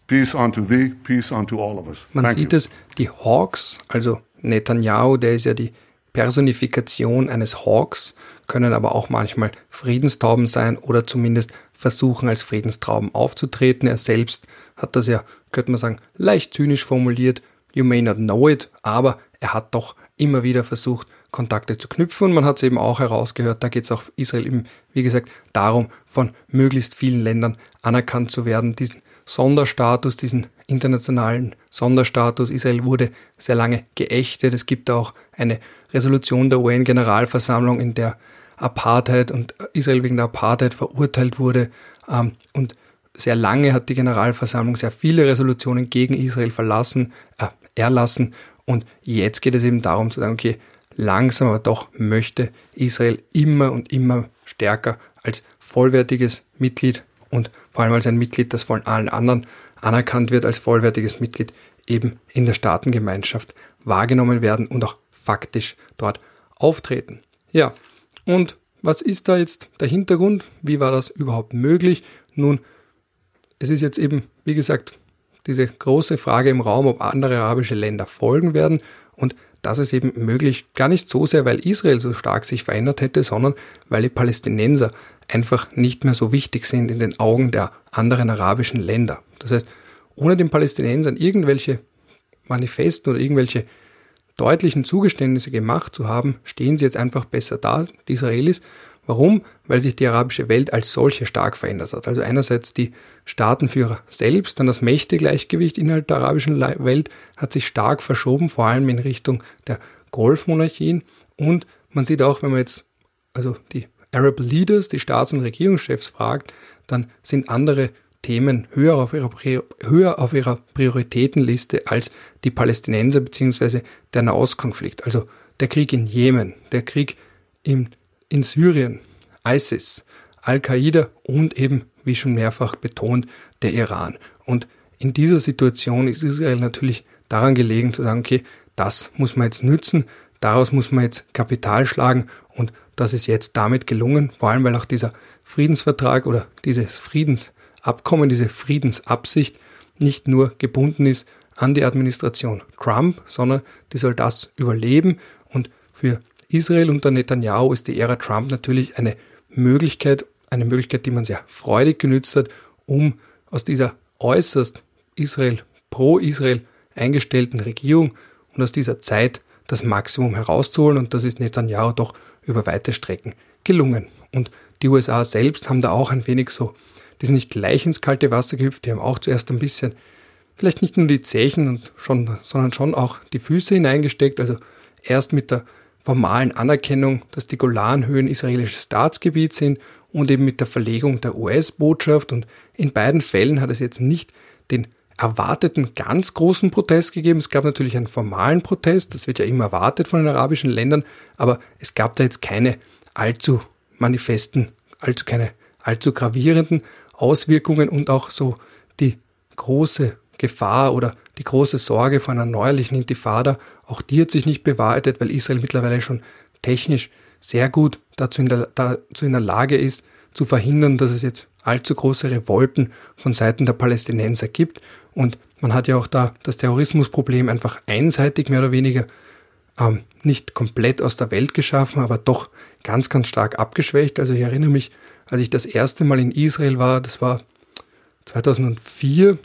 peace unto thee, peace unto all of us. Man Thank sieht you. es, die Hawks, also Netanyahu, der ist ja die Personifikation eines Hawks, können aber auch manchmal Friedenstauben sein oder zumindest versuchen als Friedenstrauben aufzutreten. Er selbst hat das ja, könnte man sagen, leicht zynisch formuliert. You may not know it, aber er hat doch immer wieder versucht, Kontakte zu knüpfen und man hat es eben auch herausgehört, da geht es auch Israel eben, wie gesagt, darum, von möglichst vielen Ländern anerkannt zu werden, diesen Sonderstatus, diesen internationalen Sonderstatus. Israel wurde sehr lange geächtet. Es gibt auch eine Resolution der UN-Generalversammlung, in der Apartheid und Israel wegen der Apartheid verurteilt wurde. Ähm, und sehr lange hat die Generalversammlung sehr viele Resolutionen gegen Israel verlassen, äh, erlassen. Und jetzt geht es eben darum zu sagen, okay, langsam aber doch möchte Israel immer und immer stärker als vollwertiges Mitglied und vor allem als ein Mitglied, das von allen anderen anerkannt wird als vollwertiges Mitglied, eben in der Staatengemeinschaft wahrgenommen werden und auch faktisch dort auftreten. Ja, und was ist da jetzt der Hintergrund? Wie war das überhaupt möglich? Nun, es ist jetzt eben, wie gesagt, diese große Frage im Raum, ob andere arabische Länder folgen werden. Und das ist eben möglich, gar nicht so sehr, weil Israel so stark sich verändert hätte, sondern weil die Palästinenser einfach nicht mehr so wichtig sind in den Augen der anderen arabischen Länder. Das heißt, ohne den Palästinensern irgendwelche Manifesten oder irgendwelche deutlichen Zugeständnisse gemacht zu haben, stehen sie jetzt einfach besser da, die Israelis. Warum? Weil sich die arabische Welt als solche stark verändert hat. Also einerseits die Staatenführer selbst, dann das Mächtegleichgewicht innerhalb der arabischen Welt hat sich stark verschoben, vor allem in Richtung der Golfmonarchien. Und man sieht auch, wenn man jetzt also die Arab Leaders, die Staats- und Regierungschefs fragt, dann sind andere Themen höher auf ihrer, höher auf ihrer Prioritätenliste als die Palästinenser bzw. der Nahostkonflikt, also der Krieg in Jemen, der Krieg in, in Syrien, ISIS, Al-Qaida und eben, wie schon mehrfach betont, der Iran. Und in dieser Situation ist Israel natürlich daran gelegen zu sagen, okay, das muss man jetzt nützen, daraus muss man jetzt Kapital schlagen und das ist jetzt damit gelungen, vor allem weil auch dieser Friedensvertrag oder dieses Friedensabkommen, diese Friedensabsicht nicht nur gebunden ist an die Administration Trump, sondern die soll das überleben und für Israel unter Netanyahu ist die Ära Trump natürlich eine Möglichkeit, eine Möglichkeit, die man sehr freudig genützt hat, um aus dieser äußerst Israel, pro-Israel eingestellten Regierung und aus dieser Zeit das Maximum herauszuholen und das ist Netanyahu doch über weite Strecken gelungen. Und die USA selbst haben da auch ein wenig so, die sind nicht gleich ins kalte Wasser gehüpft, die haben auch zuerst ein bisschen, vielleicht nicht nur die Zechen und schon, sondern schon auch die Füße hineingesteckt, also erst mit der formalen Anerkennung, dass die Golanhöhen israelisches Staatsgebiet sind und eben mit der Verlegung der US-Botschaft und in beiden Fällen hat es jetzt nicht den erwarteten ganz großen Protest gegeben. Es gab natürlich einen formalen Protest, das wird ja immer erwartet von den arabischen Ländern, aber es gab da jetzt keine allzu manifesten, allzu keine allzu gravierenden Auswirkungen und auch so die große Gefahr oder die große Sorge vor einer neuerlichen Intifada, auch die hat sich nicht bewahrheitet, weil Israel mittlerweile schon technisch sehr gut dazu in der, dazu in der Lage ist, zu verhindern, dass es jetzt allzu große Revolten von Seiten der Palästinenser gibt. Und man hat ja auch da das Terrorismusproblem einfach einseitig mehr oder weniger ähm, nicht komplett aus der Welt geschaffen, aber doch ganz, ganz stark abgeschwächt. Also ich erinnere mich, als ich das erste Mal in Israel war, das war 2004,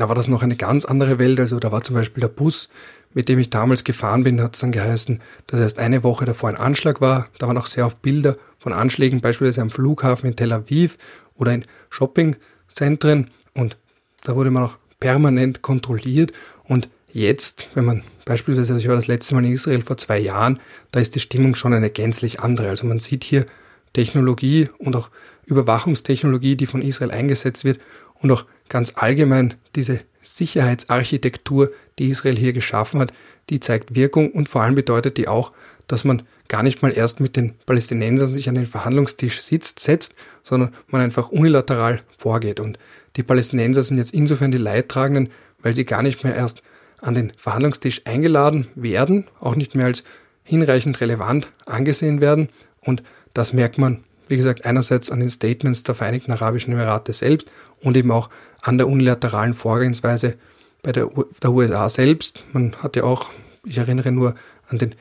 da war das noch eine ganz andere Welt. Also da war zum Beispiel der Bus, mit dem ich damals gefahren bin, hat es dann geheißen, dass erst eine Woche davor ein Anschlag war. Da waren auch sehr oft Bilder von Anschlägen, beispielsweise am Flughafen in Tel Aviv oder in Shoppingzentren. Und da wurde man auch permanent kontrolliert. Und jetzt, wenn man beispielsweise, also ich war das letzte Mal in Israel vor zwei Jahren, da ist die Stimmung schon eine gänzlich andere. Also man sieht hier Technologie und auch Überwachungstechnologie, die von Israel eingesetzt wird und auch ganz allgemein diese Sicherheitsarchitektur, die Israel hier geschaffen hat, die zeigt Wirkung und vor allem bedeutet die auch, dass man gar nicht mal erst mit den Palästinensern sich an den Verhandlungstisch sitzt, setzt, sondern man einfach unilateral vorgeht. Und die Palästinenser sind jetzt insofern die Leidtragenden, weil sie gar nicht mehr erst an den Verhandlungstisch eingeladen werden, auch nicht mehr als hinreichend relevant angesehen werden. Und das merkt man, wie gesagt, einerseits an den Statements der Vereinigten Arabischen Emirate selbst und eben auch an der unilateralen Vorgehensweise bei der, der USA selbst. Man hat ja auch, ich erinnere nur an den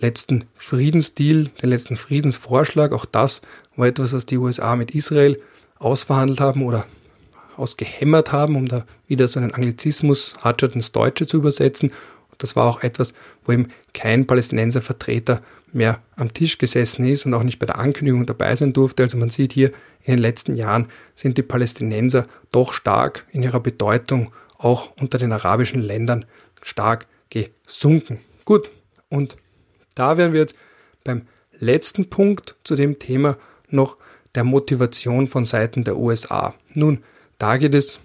letzten Friedensdeal, den letzten Friedensvorschlag. Auch das war etwas, was die USA mit Israel ausverhandelt haben oder ausgehämmert haben, um da wieder so einen Anglizismus Hartschert ins Deutsche zu übersetzen. Das war auch etwas, wo eben kein Palästinenservertreter mehr am Tisch gesessen ist und auch nicht bei der Ankündigung dabei sein durfte. Also man sieht hier, in den letzten Jahren sind die Palästinenser doch stark in ihrer Bedeutung auch unter den arabischen Ländern stark gesunken. Gut, und da wären wir jetzt beim letzten Punkt zu dem Thema noch der Motivation von Seiten der USA. Nun, da geht es,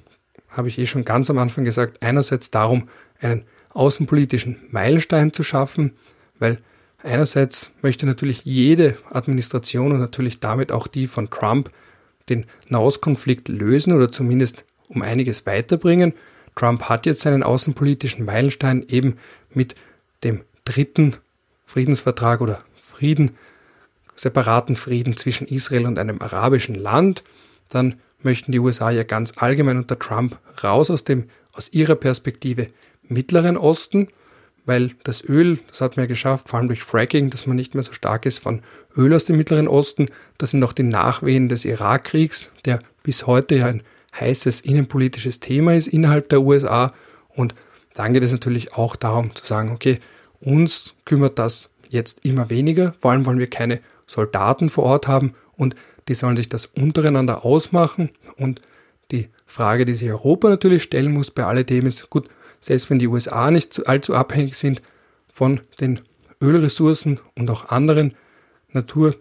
habe ich eh schon ganz am Anfang gesagt, einerseits darum, einen außenpolitischen Meilenstein zu schaffen, weil einerseits möchte natürlich jede Administration und natürlich damit auch die von Trump den Nahostkonflikt lösen oder zumindest um einiges weiterbringen. Trump hat jetzt seinen außenpolitischen Meilenstein eben mit dem dritten Friedensvertrag oder Frieden, separaten Frieden zwischen Israel und einem arabischen Land. Dann möchten die USA ja ganz allgemein unter Trump raus aus dem, aus ihrer Perspektive Mittleren Osten, weil das Öl, das hat man ja geschafft, vor allem durch Fracking, dass man nicht mehr so stark ist von Öl aus dem Mittleren Osten. Das sind auch die Nachwehen des Irakkriegs, der bis heute ja ein heißes innenpolitisches Thema ist innerhalb der USA. Und dann geht es natürlich auch darum zu sagen, okay, uns kümmert das jetzt immer weniger. Vor allem wollen wir keine Soldaten vor Ort haben und die sollen sich das untereinander ausmachen. Und die Frage, die sich Europa natürlich stellen muss bei alledem ist, gut, selbst wenn die USA nicht allzu abhängig sind von den Ölressourcen und auch anderen Natur,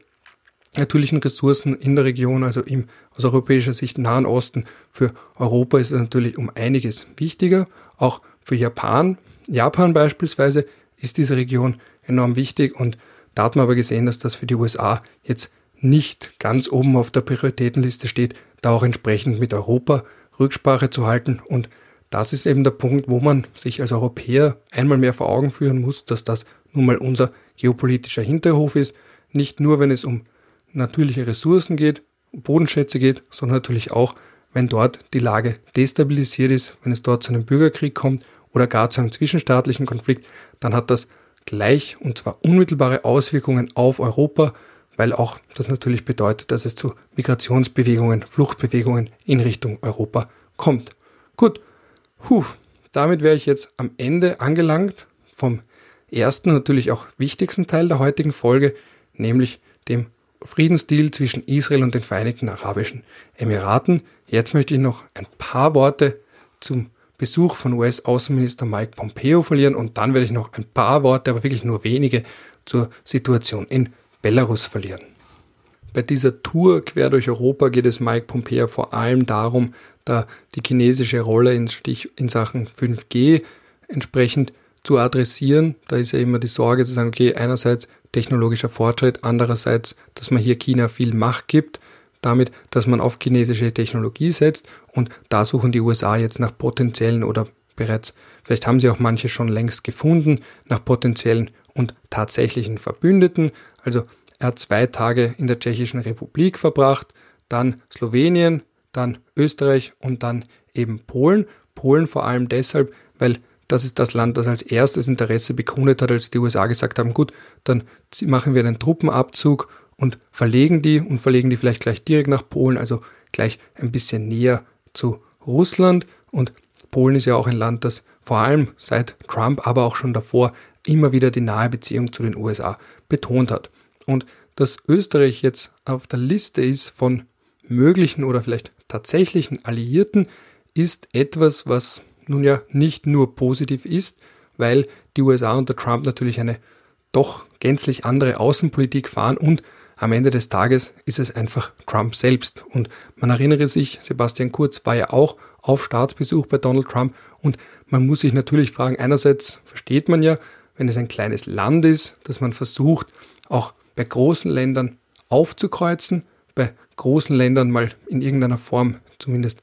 natürlichen Ressourcen in der Region, also im aus europäischer Sicht Nahen Osten, für Europa ist es natürlich um einiges wichtiger. Auch für Japan, Japan beispielsweise, ist diese Region enorm wichtig und da hat man aber gesehen, dass das für die USA jetzt nicht ganz oben auf der Prioritätenliste steht, da auch entsprechend mit Europa Rücksprache zu halten. Und das ist eben der Punkt, wo man sich als Europäer einmal mehr vor Augen führen muss, dass das nun mal unser geopolitischer Hinterhof ist. Nicht nur, wenn es um natürliche Ressourcen geht, um Bodenschätze geht, sondern natürlich auch, wenn dort die Lage destabilisiert ist, wenn es dort zu einem Bürgerkrieg kommt oder gar zu einem zwischenstaatlichen Konflikt, dann hat das gleich und zwar unmittelbare Auswirkungen auf Europa, weil auch das natürlich bedeutet, dass es zu Migrationsbewegungen, Fluchtbewegungen in Richtung Europa kommt. Gut, Puh, damit wäre ich jetzt am Ende angelangt vom ersten, natürlich auch wichtigsten Teil der heutigen Folge, nämlich dem Friedensdeal zwischen Israel und den Vereinigten Arabischen Emiraten. Jetzt möchte ich noch ein paar Worte zum Besuch von US-Außenminister Mike Pompeo verlieren und dann werde ich noch ein paar Worte, aber wirklich nur wenige, zur Situation in Belarus verlieren. Bei dieser Tour quer durch Europa geht es Mike Pompeo vor allem darum, da die chinesische Rolle in, Stich, in Sachen 5G entsprechend zu adressieren. Da ist ja immer die Sorge zu sagen, okay, einerseits technologischer Fortschritt, andererseits, dass man hier China viel Macht gibt, damit, dass man auf chinesische Technologie setzt und da suchen die USA jetzt nach potenziellen oder bereits, vielleicht haben sie auch manche schon längst gefunden, nach potenziellen und tatsächlichen Verbündeten. Also er hat zwei Tage in der Tschechischen Republik verbracht, dann Slowenien, dann Österreich und dann eben Polen. Polen vor allem deshalb, weil das ist das Land, das als erstes Interesse bekundet hat, als die USA gesagt haben, gut, dann machen wir einen Truppenabzug und verlegen die und verlegen die vielleicht gleich direkt nach Polen, also gleich ein bisschen näher zu Russland. Und Polen ist ja auch ein Land, das vor allem seit Trump, aber auch schon davor immer wieder die nahe Beziehung zu den USA betont hat. Und dass Österreich jetzt auf der Liste ist von möglichen oder vielleicht tatsächlichen Alliierten ist etwas, was nun ja nicht nur positiv ist, weil die USA unter Trump natürlich eine doch gänzlich andere Außenpolitik fahren und am Ende des Tages ist es einfach Trump selbst. Und man erinnere sich, Sebastian Kurz war ja auch auf Staatsbesuch bei Donald Trump und man muss sich natürlich fragen, einerseits versteht man ja, wenn es ein kleines Land ist, dass man versucht, auch bei großen Ländern aufzukreuzen, bei großen Ländern mal in irgendeiner Form zumindest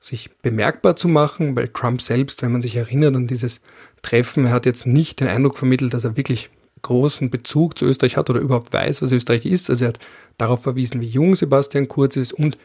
sich bemerkbar zu machen, weil Trump selbst, wenn man sich erinnert an dieses Treffen, er hat jetzt nicht den Eindruck vermittelt, dass er wirklich großen Bezug zu Österreich hat oder überhaupt weiß, was Österreich ist. Also er hat darauf verwiesen, wie jung Sebastian Kurz ist und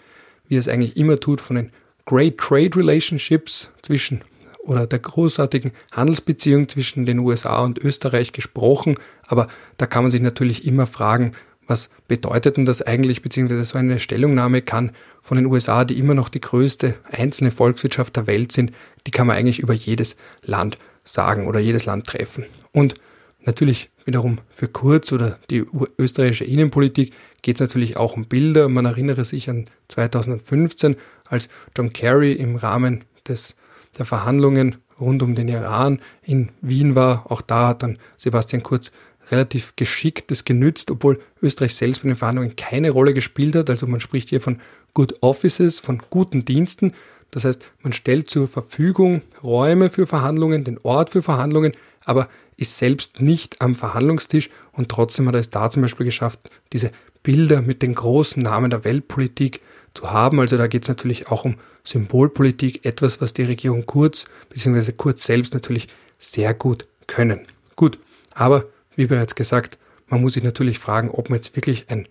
wie er es eigentlich immer tut von den Great Trade Relationships zwischen oder der großartigen Handelsbeziehung zwischen den USA und Österreich gesprochen. Aber da kann man sich natürlich immer fragen, was bedeutet denn das eigentlich, beziehungsweise so eine Stellungnahme kann von den USA, die immer noch die größte einzelne Volkswirtschaft der Welt sind, die kann man eigentlich über jedes Land sagen oder jedes Land treffen. Und natürlich wiederum für Kurz oder die österreichische Innenpolitik geht es natürlich auch um Bilder. Man erinnere sich an 2015, als John Kerry im Rahmen des, der Verhandlungen rund um den Iran in Wien war. Auch da hat dann Sebastian Kurz relativ geschickt das genützt, obwohl Österreich selbst bei den Verhandlungen keine Rolle gespielt hat. Also man spricht hier von Good Offices, von guten Diensten. Das heißt, man stellt zur Verfügung Räume für Verhandlungen, den Ort für Verhandlungen, aber ist selbst nicht am Verhandlungstisch und trotzdem hat er es da zum Beispiel geschafft, diese Bilder mit den großen Namen der Weltpolitik zu haben. Also da geht es natürlich auch um Symbolpolitik, etwas, was die Regierung Kurz bzw. Kurz selbst natürlich sehr gut können. Gut, aber wie bereits gesagt, man muss sich natürlich fragen, ob man jetzt wirklich ein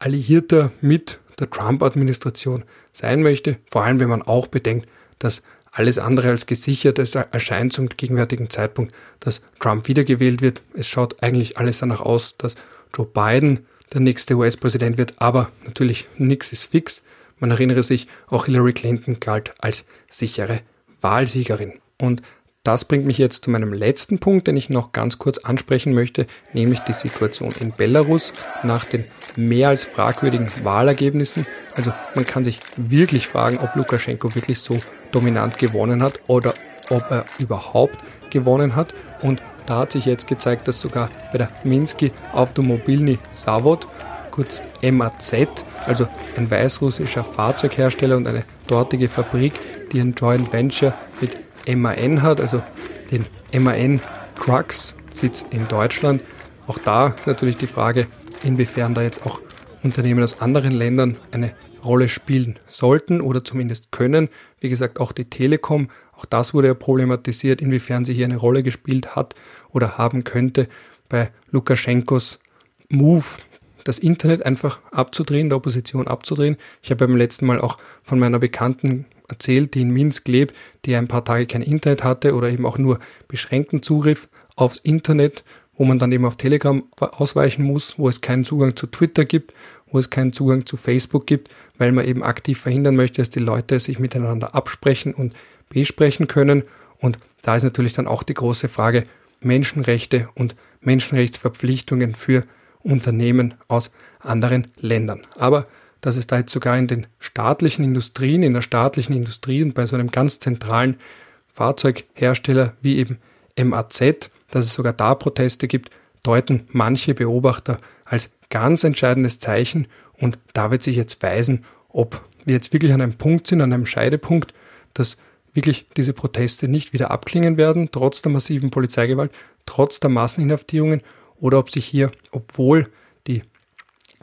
Alliierter mit der Trump-Administration sein möchte, vor allem wenn man auch bedenkt, dass alles andere als gesichert es erscheint zum gegenwärtigen Zeitpunkt, dass Trump wiedergewählt wird. Es schaut eigentlich alles danach aus, dass Joe Biden der nächste US-Präsident wird, aber natürlich nichts ist fix. Man erinnere sich, auch Hillary Clinton galt als sichere Wahlsiegerin. Und das bringt mich jetzt zu meinem letzten Punkt, den ich noch ganz kurz ansprechen möchte, nämlich die Situation in Belarus nach den mehr als fragwürdigen Wahlergebnissen. Also man kann sich wirklich fragen, ob Lukaschenko wirklich so dominant gewonnen hat oder ob er überhaupt gewonnen hat. Und da hat sich jetzt gezeigt, dass sogar bei der Minsky Automobilny Zavod, kurz MAZ, also ein weißrussischer Fahrzeughersteller und eine dortige Fabrik, die ein Joint Venture mit MAN hat, also den MAN Trucks, Sitz in Deutschland. Auch da ist natürlich die Frage, inwiefern da jetzt auch Unternehmen aus anderen Ländern eine Rolle spielen sollten oder zumindest können. Wie gesagt, auch die Telekom, auch das wurde ja problematisiert, inwiefern sie hier eine Rolle gespielt hat oder haben könnte bei Lukaschenkos Move, das Internet einfach abzudrehen, der Opposition abzudrehen. Ich habe beim letzten Mal auch von meiner Bekannten erzählt, die in Minsk lebt, die ein paar Tage kein Internet hatte oder eben auch nur beschränkten Zugriff aufs Internet, wo man dann eben auf Telegram ausweichen muss, wo es keinen Zugang zu Twitter gibt, wo es keinen Zugang zu Facebook gibt, weil man eben aktiv verhindern möchte, dass die Leute sich miteinander absprechen und besprechen können. Und da ist natürlich dann auch die große Frage Menschenrechte und Menschenrechtsverpflichtungen für Unternehmen aus anderen Ländern. Aber dass es da jetzt sogar in den staatlichen Industrien, in der staatlichen Industrie und bei so einem ganz zentralen Fahrzeughersteller wie eben MAZ, dass es sogar da Proteste gibt, deuten manche Beobachter als ganz entscheidendes Zeichen und da wird sich jetzt weisen, ob wir jetzt wirklich an einem Punkt sind, an einem Scheidepunkt, dass wirklich diese Proteste nicht wieder abklingen werden, trotz der massiven Polizeigewalt, trotz der Masseninhaftierungen, oder ob sich hier, obwohl die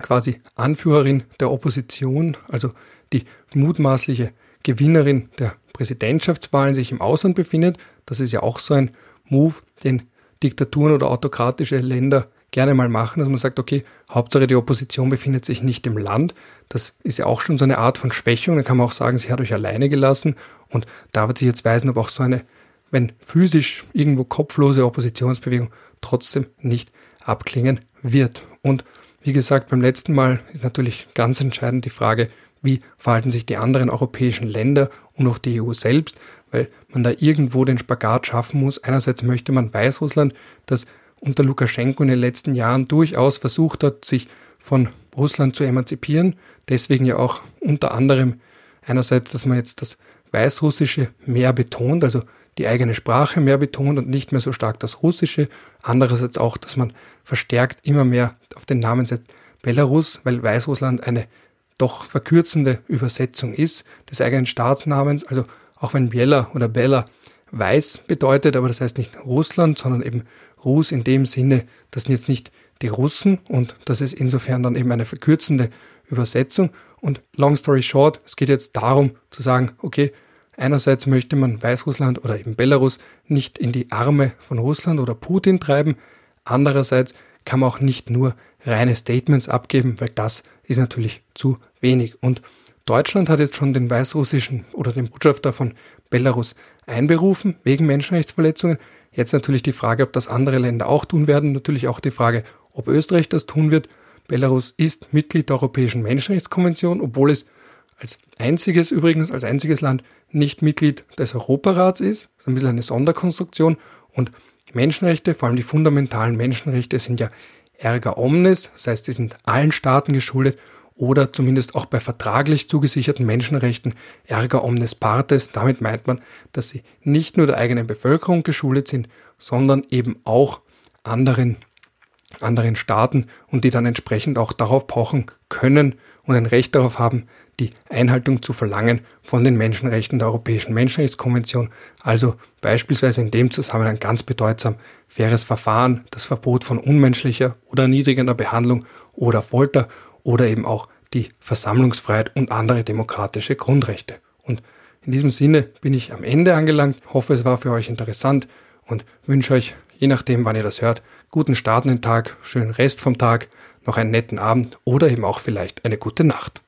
quasi Anführerin der Opposition, also die mutmaßliche Gewinnerin der Präsidentschaftswahlen sich im Ausland befindet. Das ist ja auch so ein Move, den Diktaturen oder autokratische Länder gerne mal machen, dass man sagt, okay, Hauptsache die Opposition befindet sich nicht im Land. Das ist ja auch schon so eine Art von Schwächung. Da kann man auch sagen, sie hat euch alleine gelassen. Und da wird sich jetzt weisen, ob auch so eine, wenn physisch irgendwo kopflose Oppositionsbewegung trotzdem nicht abklingen wird. Und wie gesagt, beim letzten Mal ist natürlich ganz entscheidend die Frage, wie verhalten sich die anderen europäischen Länder und auch die EU selbst, weil man da irgendwo den Spagat schaffen muss. Einerseits möchte man Weißrussland, das unter Lukaschenko in den letzten Jahren durchaus versucht hat, sich von Russland zu emanzipieren. Deswegen ja auch unter anderem einerseits, dass man jetzt das Weißrussische mehr betont, also die eigene Sprache mehr betont und nicht mehr so stark das Russische. Andererseits auch, dass man verstärkt immer mehr auf den Namen setzt Belarus, weil Weißrussland eine doch verkürzende Übersetzung ist des eigenen Staatsnamens. Also auch wenn Biela oder Bella weiß bedeutet, aber das heißt nicht Russland, sondern eben Rus in dem Sinne, das sind jetzt nicht die Russen und das ist insofern dann eben eine verkürzende Übersetzung. Und long story short, es geht jetzt darum zu sagen, okay, Einerseits möchte man Weißrussland oder eben Belarus nicht in die Arme von Russland oder Putin treiben. Andererseits kann man auch nicht nur reine Statements abgeben, weil das ist natürlich zu wenig. Und Deutschland hat jetzt schon den weißrussischen oder den Botschafter von Belarus einberufen wegen Menschenrechtsverletzungen. Jetzt natürlich die Frage, ob das andere Länder auch tun werden. Natürlich auch die Frage, ob Österreich das tun wird. Belarus ist Mitglied der Europäischen Menschenrechtskonvention, obwohl es als einziges übrigens, als einziges Land nicht Mitglied des Europarats ist. Das ist ein bisschen eine Sonderkonstruktion. Und Menschenrechte, vor allem die fundamentalen Menschenrechte, sind ja erga omnes, das heißt, sie sind allen Staaten geschuldet oder zumindest auch bei vertraglich zugesicherten Menschenrechten erga omnes partes. Damit meint man, dass sie nicht nur der eigenen Bevölkerung geschuldet sind, sondern eben auch anderen, anderen Staaten und die dann entsprechend auch darauf pochen können und ein Recht darauf haben, die Einhaltung zu verlangen von den Menschenrechten der Europäischen Menschenrechtskonvention, also beispielsweise in dem Zusammenhang ganz bedeutsam faires Verfahren, das Verbot von unmenschlicher oder erniedrigender Behandlung oder Folter oder eben auch die Versammlungsfreiheit und andere demokratische Grundrechte. Und in diesem Sinne bin ich am Ende angelangt, hoffe es war für euch interessant und wünsche euch, je nachdem wann ihr das hört, guten Start in den Tag, schönen Rest vom Tag, noch einen netten Abend oder eben auch vielleicht eine gute Nacht.